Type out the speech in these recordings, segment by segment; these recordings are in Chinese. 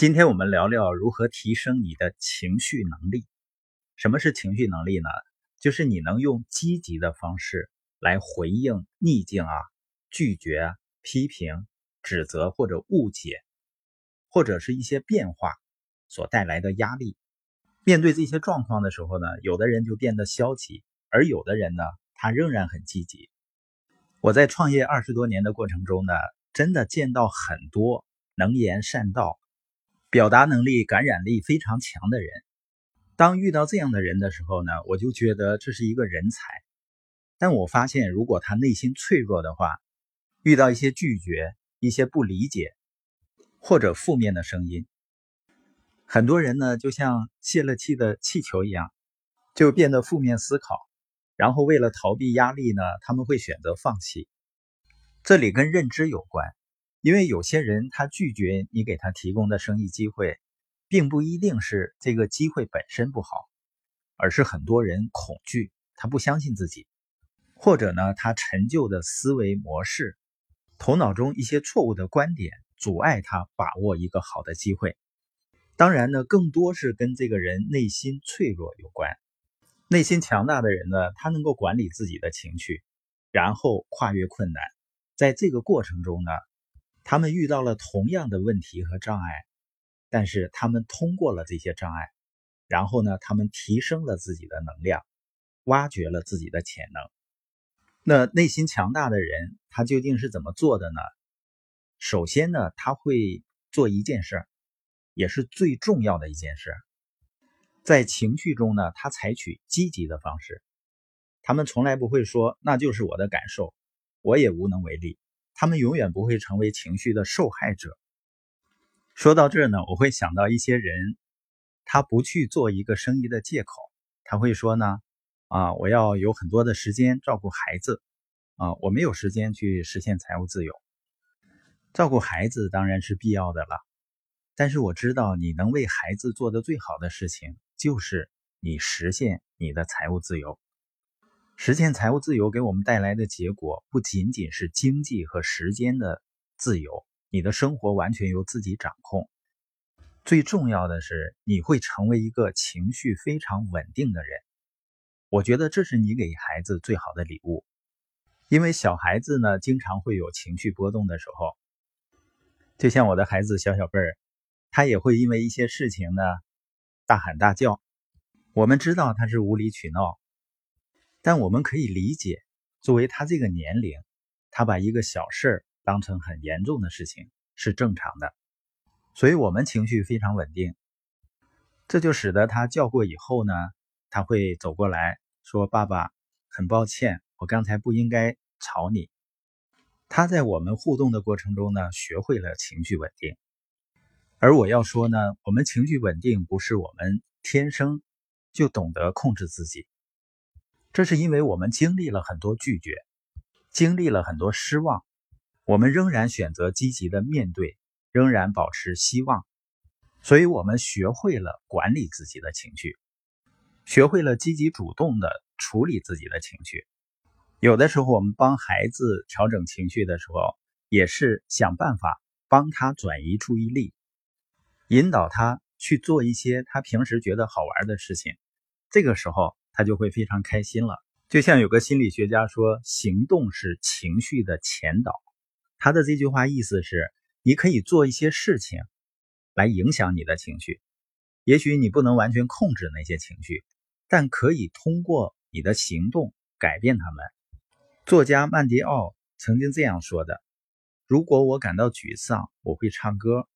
今天我们聊聊如何提升你的情绪能力。什么是情绪能力呢？就是你能用积极的方式来回应逆境啊、拒绝、批评、指责或者误解，或者是一些变化所带来的压力。面对这些状况的时候呢，有的人就变得消极，而有的人呢，他仍然很积极。我在创业二十多年的过程中呢，真的见到很多能言善道。表达能力、感染力非常强的人，当遇到这样的人的时候呢，我就觉得这是一个人才。但我发现，如果他内心脆弱的话，遇到一些拒绝、一些不理解或者负面的声音，很多人呢就像泄了气的气球一样，就变得负面思考，然后为了逃避压力呢，他们会选择放弃。这里跟认知有关。因为有些人他拒绝你给他提供的生意机会，并不一定是这个机会本身不好，而是很多人恐惧，他不相信自己，或者呢他陈旧的思维模式，头脑中一些错误的观点阻碍他把握一个好的机会。当然呢，更多是跟这个人内心脆弱有关。内心强大的人呢，他能够管理自己的情绪，然后跨越困难，在这个过程中呢。他们遇到了同样的问题和障碍，但是他们通过了这些障碍，然后呢，他们提升了自己的能量，挖掘了自己的潜能。那内心强大的人，他究竟是怎么做的呢？首先呢，他会做一件事，也是最重要的一件事，在情绪中呢，他采取积极的方式。他们从来不会说那就是我的感受，我也无能为力。他们永远不会成为情绪的受害者。说到这儿呢，我会想到一些人，他不去做一个生意的借口，他会说呢，啊，我要有很多的时间照顾孩子，啊，我没有时间去实现财务自由。照顾孩子当然是必要的了，但是我知道你能为孩子做的最好的事情，就是你实现你的财务自由。实现财务自由给我们带来的结果，不仅仅是经济和时间的自由，你的生活完全由自己掌控。最重要的是，你会成为一个情绪非常稳定的人。我觉得这是你给孩子最好的礼物，因为小孩子呢，经常会有情绪波动的时候。就像我的孩子小小贝儿，他也会因为一些事情呢，大喊大叫。我们知道他是无理取闹。但我们可以理解，作为他这个年龄，他把一个小事儿当成很严重的事情是正常的，所以我们情绪非常稳定，这就使得他叫过以后呢，他会走过来说：“爸爸，很抱歉，我刚才不应该吵你。”他在我们互动的过程中呢，学会了情绪稳定。而我要说呢，我们情绪稳定不是我们天生就懂得控制自己。这是因为我们经历了很多拒绝，经历了很多失望，我们仍然选择积极的面对，仍然保持希望，所以我们学会了管理自己的情绪，学会了积极主动的处理自己的情绪。有的时候，我们帮孩子调整情绪的时候，也是想办法帮他转移注意力，引导他去做一些他平时觉得好玩的事情。这个时候。他就会非常开心了。就像有个心理学家说：“行动是情绪的前导。”他的这句话意思是，你可以做一些事情来影响你的情绪。也许你不能完全控制那些情绪，但可以通过你的行动改变他们。作家曼迪奥曾经这样说的：“如果我感到沮丧，我会唱歌；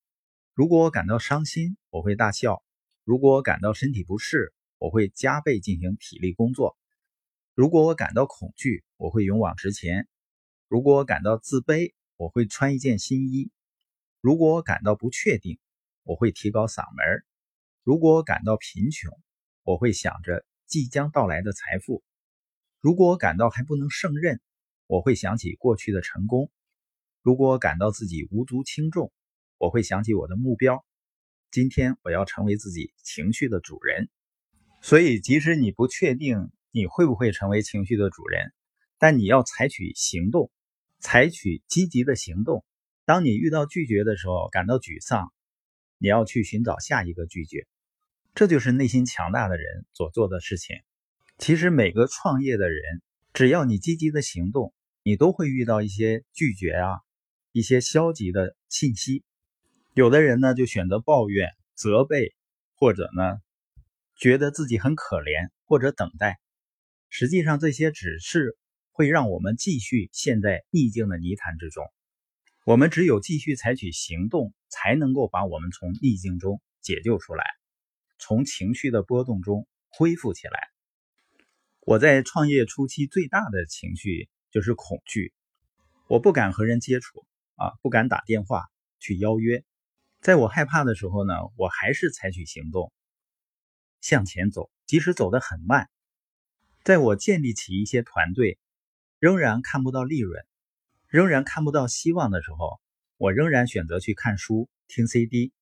如果我感到伤心，我会大笑；如果我感到身体不适。”我会加倍进行体力工作。如果我感到恐惧，我会勇往直前；如果我感到自卑，我会穿一件新衣；如果我感到不确定，我会提高嗓门；如果我感到贫穷，我会想着即将到来的财富；如果我感到还不能胜任，我会想起过去的成功；如果我感到自己无足轻重，我会想起我的目标。今天我要成为自己情绪的主人。所以，即使你不确定你会不会成为情绪的主人，但你要采取行动，采取积极的行动。当你遇到拒绝的时候，感到沮丧，你要去寻找下一个拒绝。这就是内心强大的人所做的事情。其实每个创业的人，只要你积极的行动，你都会遇到一些拒绝啊，一些消极的信息。有的人呢就选择抱怨、责备，或者呢觉得自己很可怜，或者等待。实际上这些只是会让我们继续陷在逆境的泥潭之中。我们只有继续采取行动，才能够把我们从逆境中解救出来，从情绪的波动中恢复起来。我在创业初期最大的情绪就是恐惧，我不敢和人接触啊，不敢打电话去邀约。在我害怕的时候呢，我还是采取行动，向前走，即使走得很慢。在我建立起一些团队，仍然看不到利润，仍然看不到希望的时候，我仍然选择去看书、听 CD，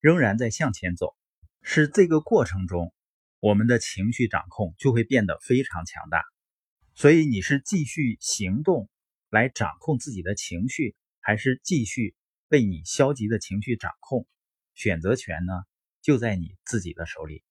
仍然在向前走。是这个过程中。我们的情绪掌控就会变得非常强大，所以你是继续行动来掌控自己的情绪，还是继续被你消极的情绪掌控？选择权呢，就在你自己的手里。